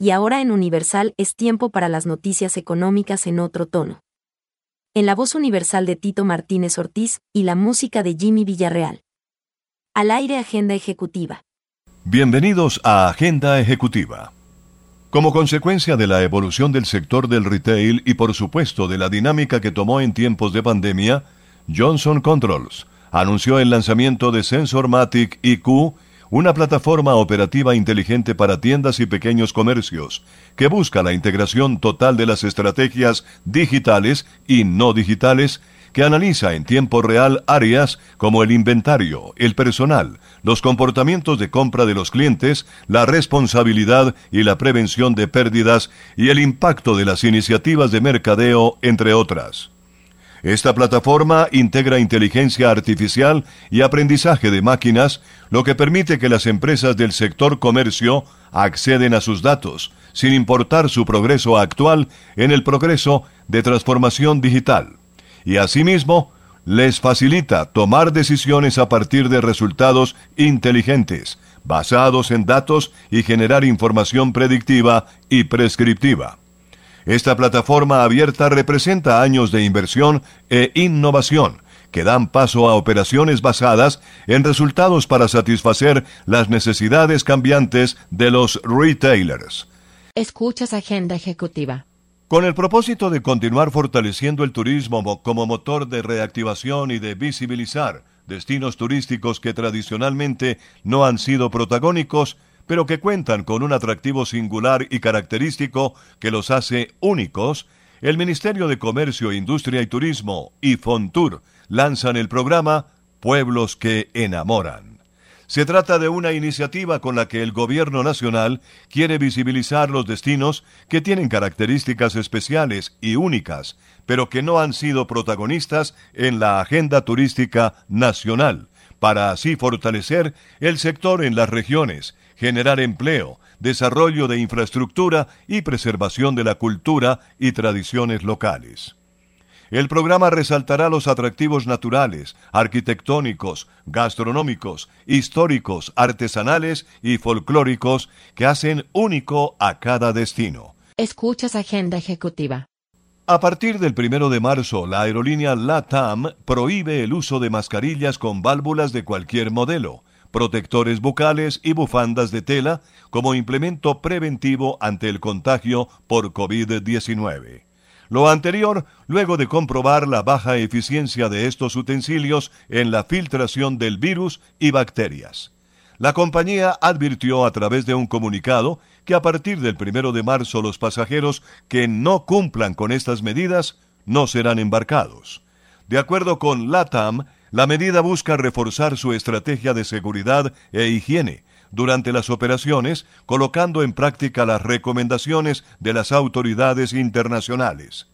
y ahora en Universal es tiempo para las noticias económicas en otro tono. En la voz universal de Tito Martínez Ortiz y la música de Jimmy Villarreal. Al aire Agenda Ejecutiva. Bienvenidos a Agenda Ejecutiva. Como consecuencia de la evolución del sector del retail y por supuesto de la dinámica que tomó en tiempos de pandemia, Johnson Controls anunció el lanzamiento de SensorMatic IQ, una plataforma operativa inteligente para tiendas y pequeños comercios, que busca la integración total de las estrategias digitales y no digitales, que analiza en tiempo real áreas como el inventario, el personal, los comportamientos de compra de los clientes, la responsabilidad y la prevención de pérdidas y el impacto de las iniciativas de mercadeo, entre otras. Esta plataforma integra inteligencia artificial y aprendizaje de máquinas, lo que permite que las empresas del sector comercio acceden a sus datos, sin importar su progreso actual en el progreso de transformación digital. Y asimismo, les facilita tomar decisiones a partir de resultados inteligentes, basados en datos y generar información predictiva y prescriptiva. Esta plataforma abierta representa años de inversión e innovación que dan paso a operaciones basadas en resultados para satisfacer las necesidades cambiantes de los retailers. Escuchas Agenda Ejecutiva. Con el propósito de continuar fortaleciendo el turismo como motor de reactivación y de visibilizar destinos turísticos que tradicionalmente no han sido protagónicos, pero que cuentan con un atractivo singular y característico que los hace únicos, el Ministerio de Comercio, Industria y Turismo y Fontur lanzan el programa Pueblos que enamoran. Se trata de una iniciativa con la que el Gobierno Nacional quiere visibilizar los destinos que tienen características especiales y únicas, pero que no han sido protagonistas en la agenda turística nacional, para así fortalecer el sector en las regiones generar empleo, desarrollo de infraestructura y preservación de la cultura y tradiciones locales. El programa resaltará los atractivos naturales, arquitectónicos, gastronómicos, históricos, artesanales y folclóricos que hacen único a cada destino. Escuchas Agenda Ejecutiva. A partir del primero de marzo, la aerolínea LATAM prohíbe el uso de mascarillas con válvulas de cualquier modelo protectores bucales y bufandas de tela como implemento preventivo ante el contagio por COVID-19. Lo anterior, luego de comprobar la baja eficiencia de estos utensilios en la filtración del virus y bacterias. La compañía advirtió a través de un comunicado que a partir del primero de marzo los pasajeros que no cumplan con estas medidas no serán embarcados. De acuerdo con LATAM, la medida busca reforzar su estrategia de seguridad e higiene durante las operaciones, colocando en práctica las recomendaciones de las autoridades internacionales.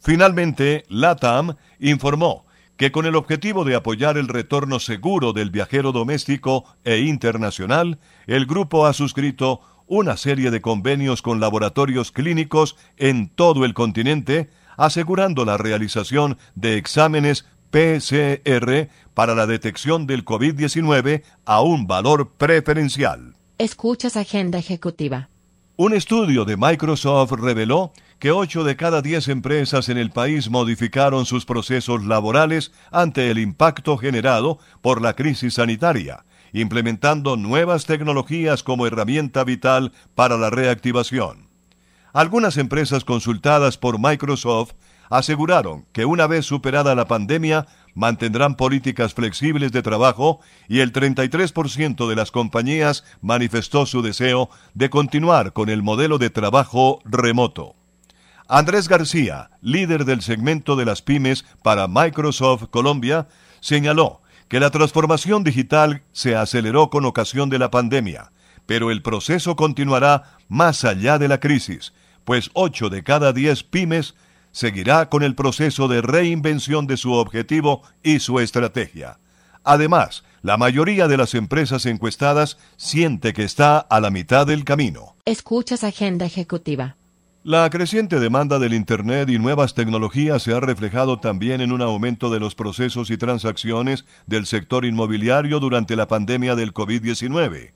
Finalmente, LATAM informó que con el objetivo de apoyar el retorno seguro del viajero doméstico e internacional, el grupo ha suscrito una serie de convenios con laboratorios clínicos en todo el continente, asegurando la realización de exámenes PCR para la detección del COVID-19 a un valor preferencial. Escuchas Agenda Ejecutiva. Un estudio de Microsoft reveló que 8 de cada 10 empresas en el país modificaron sus procesos laborales ante el impacto generado por la crisis sanitaria, implementando nuevas tecnologías como herramienta vital para la reactivación. Algunas empresas consultadas por Microsoft aseguraron que una vez superada la pandemia mantendrán políticas flexibles de trabajo y el 33% de las compañías manifestó su deseo de continuar con el modelo de trabajo remoto. Andrés García, líder del segmento de las pymes para Microsoft Colombia, señaló que la transformación digital se aceleró con ocasión de la pandemia, pero el proceso continuará más allá de la crisis, pues 8 de cada 10 pymes seguirá con el proceso de reinvención de su objetivo y su estrategia. Además, la mayoría de las empresas encuestadas siente que está a la mitad del camino. Escuchas Agenda Ejecutiva. La creciente demanda del Internet y nuevas tecnologías se ha reflejado también en un aumento de los procesos y transacciones del sector inmobiliario durante la pandemia del COVID-19.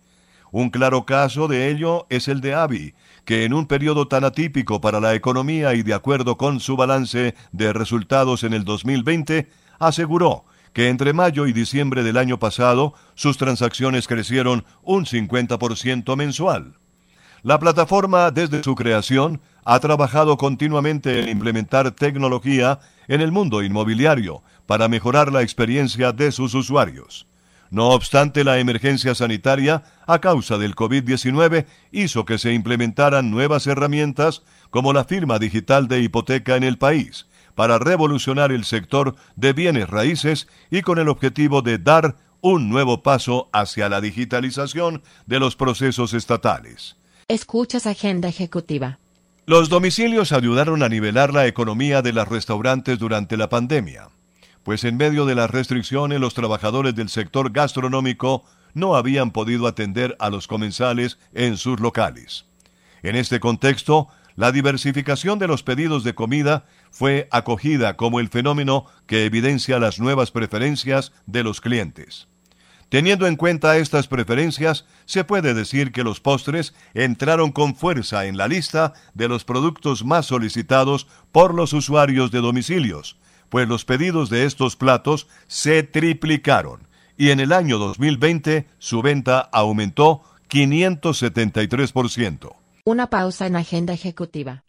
Un claro caso de ello es el de Avi, que en un periodo tan atípico para la economía y de acuerdo con su balance de resultados en el 2020, aseguró que entre mayo y diciembre del año pasado sus transacciones crecieron un 50% mensual. La plataforma, desde su creación, ha trabajado continuamente en implementar tecnología en el mundo inmobiliario para mejorar la experiencia de sus usuarios. No obstante, la emergencia sanitaria a causa del COVID-19 hizo que se implementaran nuevas herramientas como la firma digital de hipoteca en el país, para revolucionar el sector de bienes raíces y con el objetivo de dar un nuevo paso hacia la digitalización de los procesos estatales. Escuchas Agenda Ejecutiva. Los domicilios ayudaron a nivelar la economía de los restaurantes durante la pandemia, pues en medio de las restricciones los trabajadores del sector gastronómico no habían podido atender a los comensales en sus locales. En este contexto, la diversificación de los pedidos de comida fue acogida como el fenómeno que evidencia las nuevas preferencias de los clientes. Teniendo en cuenta estas preferencias, se puede decir que los postres entraron con fuerza en la lista de los productos más solicitados por los usuarios de domicilios, pues los pedidos de estos platos se triplicaron y en el año 2020 su venta aumentó 573%. Una pausa en Agenda Ejecutiva.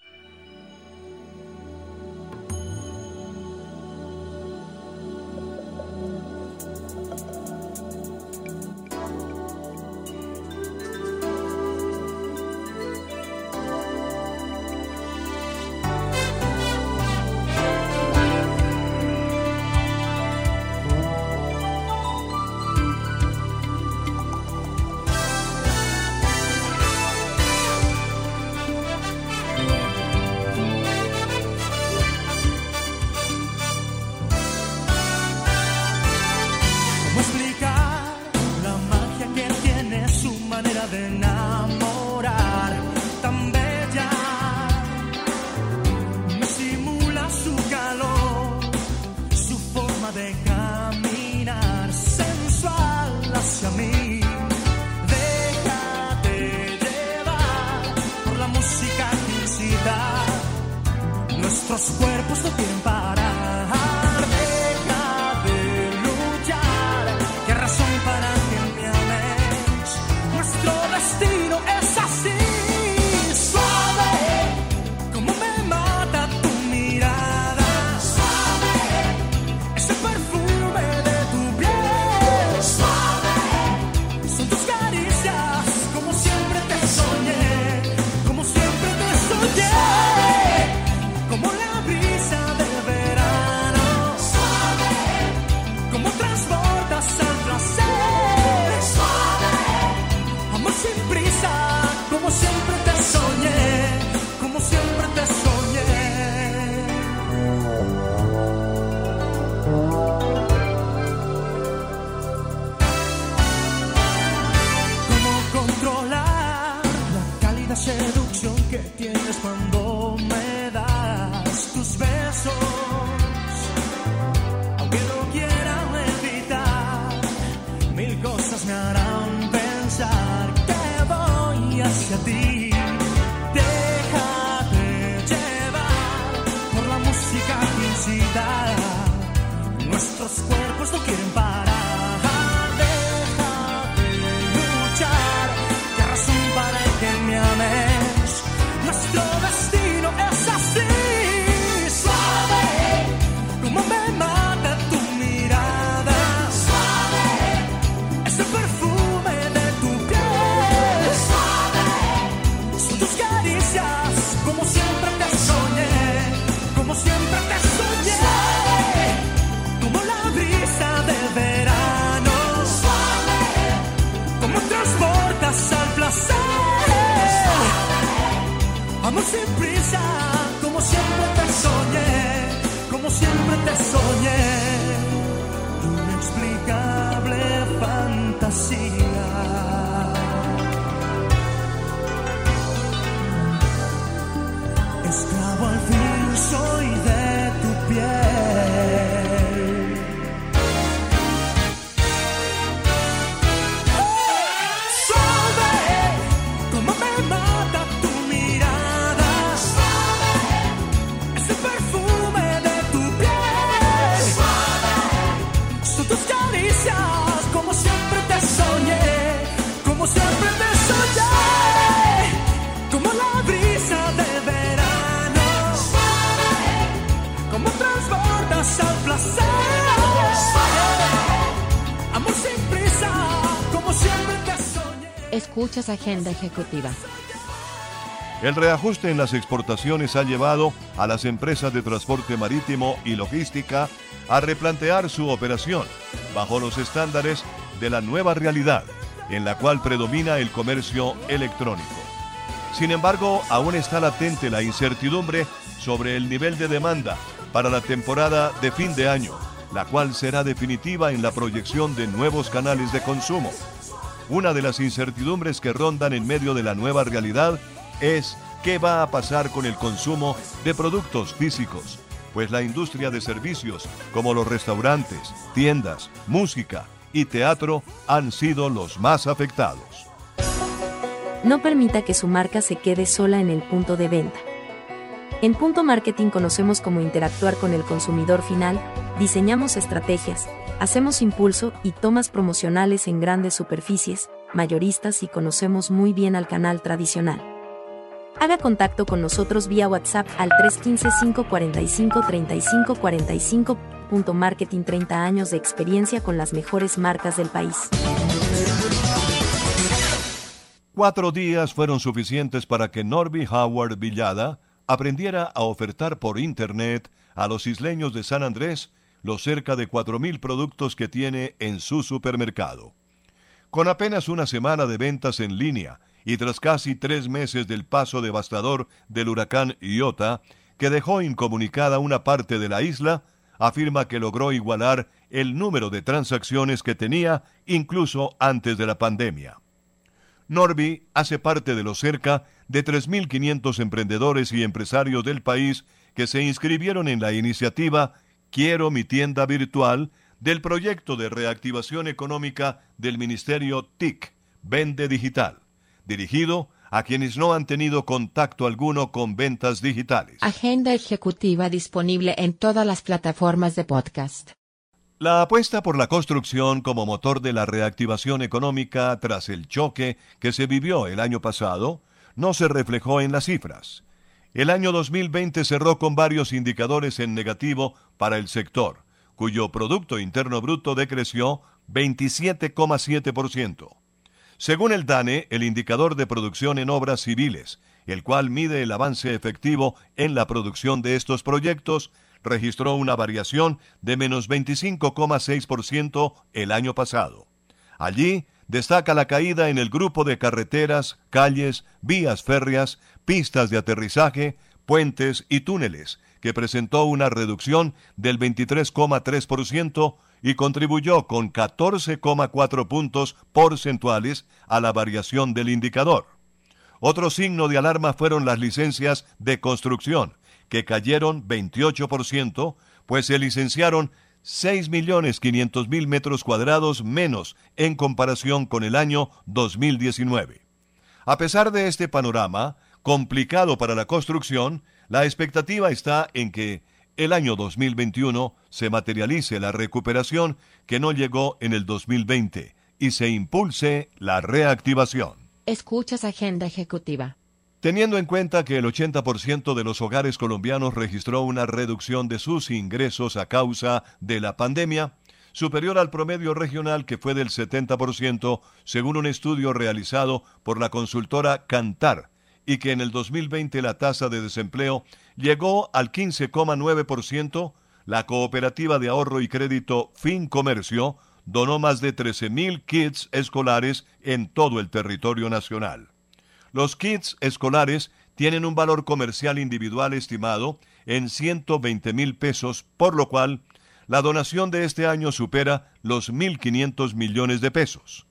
Oh. yeah. Escuchas Agenda Ejecutiva. El reajuste en las exportaciones ha llevado a las empresas de transporte marítimo y logística a replantear su operación bajo los estándares de la nueva realidad en la cual predomina el comercio electrónico. Sin embargo, aún está latente la incertidumbre sobre el nivel de demanda para la temporada de fin de año, la cual será definitiva en la proyección de nuevos canales de consumo. Una de las incertidumbres que rondan en medio de la nueva realidad es qué va a pasar con el consumo de productos físicos, pues la industria de servicios como los restaurantes, tiendas, música y teatro han sido los más afectados. No permita que su marca se quede sola en el punto de venta. En Punto Marketing conocemos cómo interactuar con el consumidor final, diseñamos estrategias, hacemos impulso y tomas promocionales en grandes superficies, mayoristas y conocemos muy bien al canal tradicional. Haga contacto con nosotros vía WhatsApp al 315-545-3545. Marketing 30 años de experiencia con las mejores marcas del país. Cuatro días fueron suficientes para que Norby Howard Villada aprendiera a ofertar por Internet a los isleños de San Andrés los cerca de 4.000 productos que tiene en su supermercado. Con apenas una semana de ventas en línea y tras casi tres meses del paso devastador del huracán Iota, que dejó incomunicada una parte de la isla, afirma que logró igualar el número de transacciones que tenía incluso antes de la pandemia. Norby hace parte de los cerca de 3.500 emprendedores y empresarios del país que se inscribieron en la iniciativa Quiero mi tienda virtual del proyecto de reactivación económica del Ministerio TIC, Vende Digital dirigido a quienes no han tenido contacto alguno con ventas digitales. Agenda ejecutiva disponible en todas las plataformas de podcast. La apuesta por la construcción como motor de la reactivación económica tras el choque que se vivió el año pasado no se reflejó en las cifras. El año 2020 cerró con varios indicadores en negativo para el sector, cuyo Producto Interno Bruto decreció 27,7%. Según el DANE, el indicador de producción en obras civiles, el cual mide el avance efectivo en la producción de estos proyectos, registró una variación de menos 25,6% el año pasado. Allí destaca la caída en el grupo de carreteras, calles, vías férreas, pistas de aterrizaje, puentes y túneles, que presentó una reducción del 23,3% y contribuyó con 14,4 puntos porcentuales a la variación del indicador. Otro signo de alarma fueron las licencias de construcción, que cayeron 28%, pues se licenciaron 6.500.000 metros cuadrados menos en comparación con el año 2019. A pesar de este panorama, complicado para la construcción, la expectativa está en que el año 2021 se materialice la recuperación que no llegó en el 2020 y se impulse la reactivación. Escuchas Agenda Ejecutiva. Teniendo en cuenta que el 80% de los hogares colombianos registró una reducción de sus ingresos a causa de la pandemia, superior al promedio regional que fue del 70%, según un estudio realizado por la consultora Cantar, y que en el 2020 la tasa de desempleo llegó al 15,9%, la cooperativa de ahorro y crédito Fin Comercio donó más de 13.000 kits escolares en todo el territorio nacional. Los kits escolares tienen un valor comercial individual estimado en 120 mil pesos, por lo cual la donación de este año supera los 1.500 millones de pesos.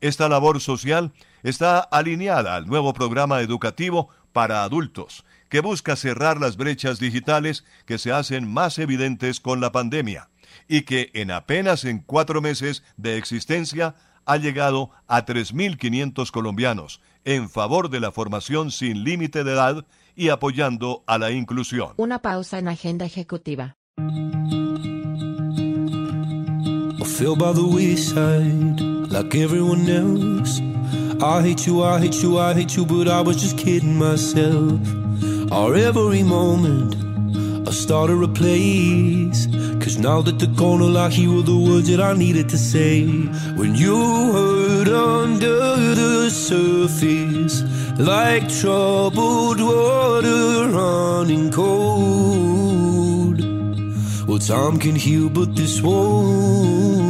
Esta labor social está alineada al nuevo programa educativo para adultos, que busca cerrar las brechas digitales que se hacen más evidentes con la pandemia y que en apenas en cuatro meses de existencia ha llegado a 3.500 colombianos en favor de la formación sin límite de edad y apoyando a la inclusión. Una pausa en agenda ejecutiva. Like everyone else. I hate you, I hate you, I hate you, but I was just kidding myself. Our every moment, I started a place. Cause now that they're I hear the words that I needed to say. When you hurt under the surface, like troubled water running cold. Well, time can heal, but this won't.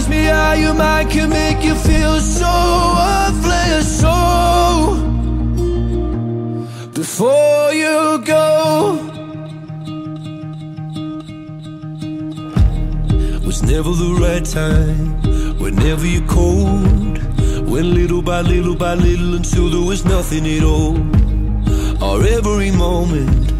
It kills me how your mind can make you feel so worthless. So, before you go, was never the right time. Whenever you're cold, went little by little by little until there was nothing at all. Or every moment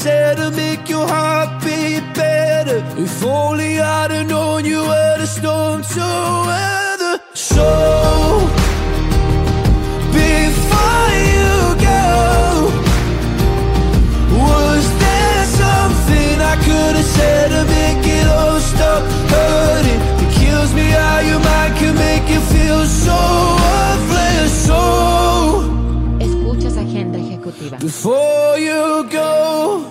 said to make your heart beat better? If only I'd have known you were the storm to weather. So, before you go, was there something I could have said to make it all stop hurting? It kills me how your mind can make you feel so worthless. So, Escuchas Agenda Ejecutiva. before you go.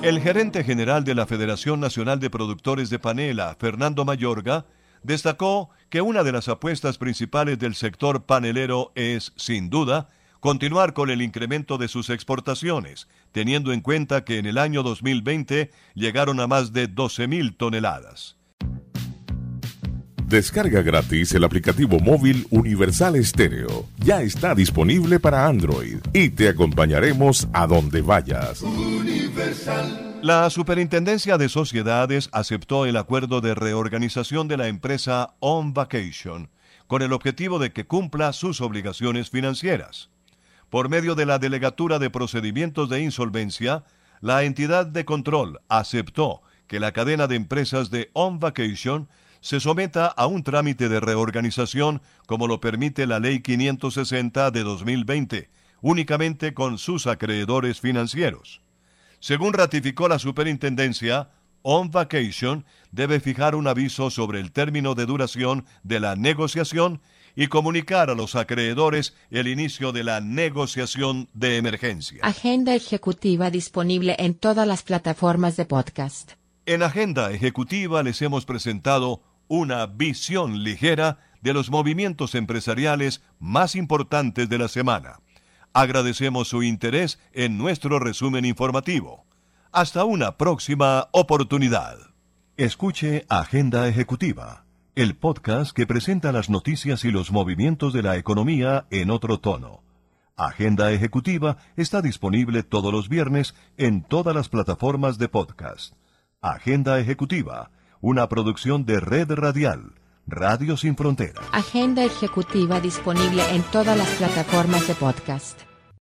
El gerente general de la Federación Nacional de Productores de Panela, Fernando Mayorga, destacó que una de las apuestas principales del sector panelero es, sin duda, continuar con el incremento de sus exportaciones, teniendo en cuenta que en el año 2020 llegaron a más de 12.000 toneladas. Descarga gratis el aplicativo móvil Universal Estéreo. Ya está disponible para Android y te acompañaremos a donde vayas. La Superintendencia de Sociedades aceptó el acuerdo de reorganización de la empresa On Vacation, con el objetivo de que cumpla sus obligaciones financieras. Por medio de la Delegatura de Procedimientos de Insolvencia, la entidad de control aceptó que la cadena de empresas de On Vacation se someta a un trámite de reorganización como lo permite la Ley 560 de 2020, únicamente con sus acreedores financieros. Según ratificó la superintendencia, On Vacation debe fijar un aviso sobre el término de duración de la negociación y comunicar a los acreedores el inicio de la negociación de emergencia. Agenda Ejecutiva disponible en todas las plataformas de podcast. En Agenda Ejecutiva les hemos presentado una visión ligera de los movimientos empresariales más importantes de la semana. Agradecemos su interés en nuestro resumen informativo. Hasta una próxima oportunidad. Escuche Agenda Ejecutiva, el podcast que presenta las noticias y los movimientos de la economía en otro tono. Agenda Ejecutiva está disponible todos los viernes en todas las plataformas de podcast. Agenda Ejecutiva, una producción de Red Radial, Radio Sin Fronteras. Agenda ejecutiva disponible en todas las plataformas de podcast.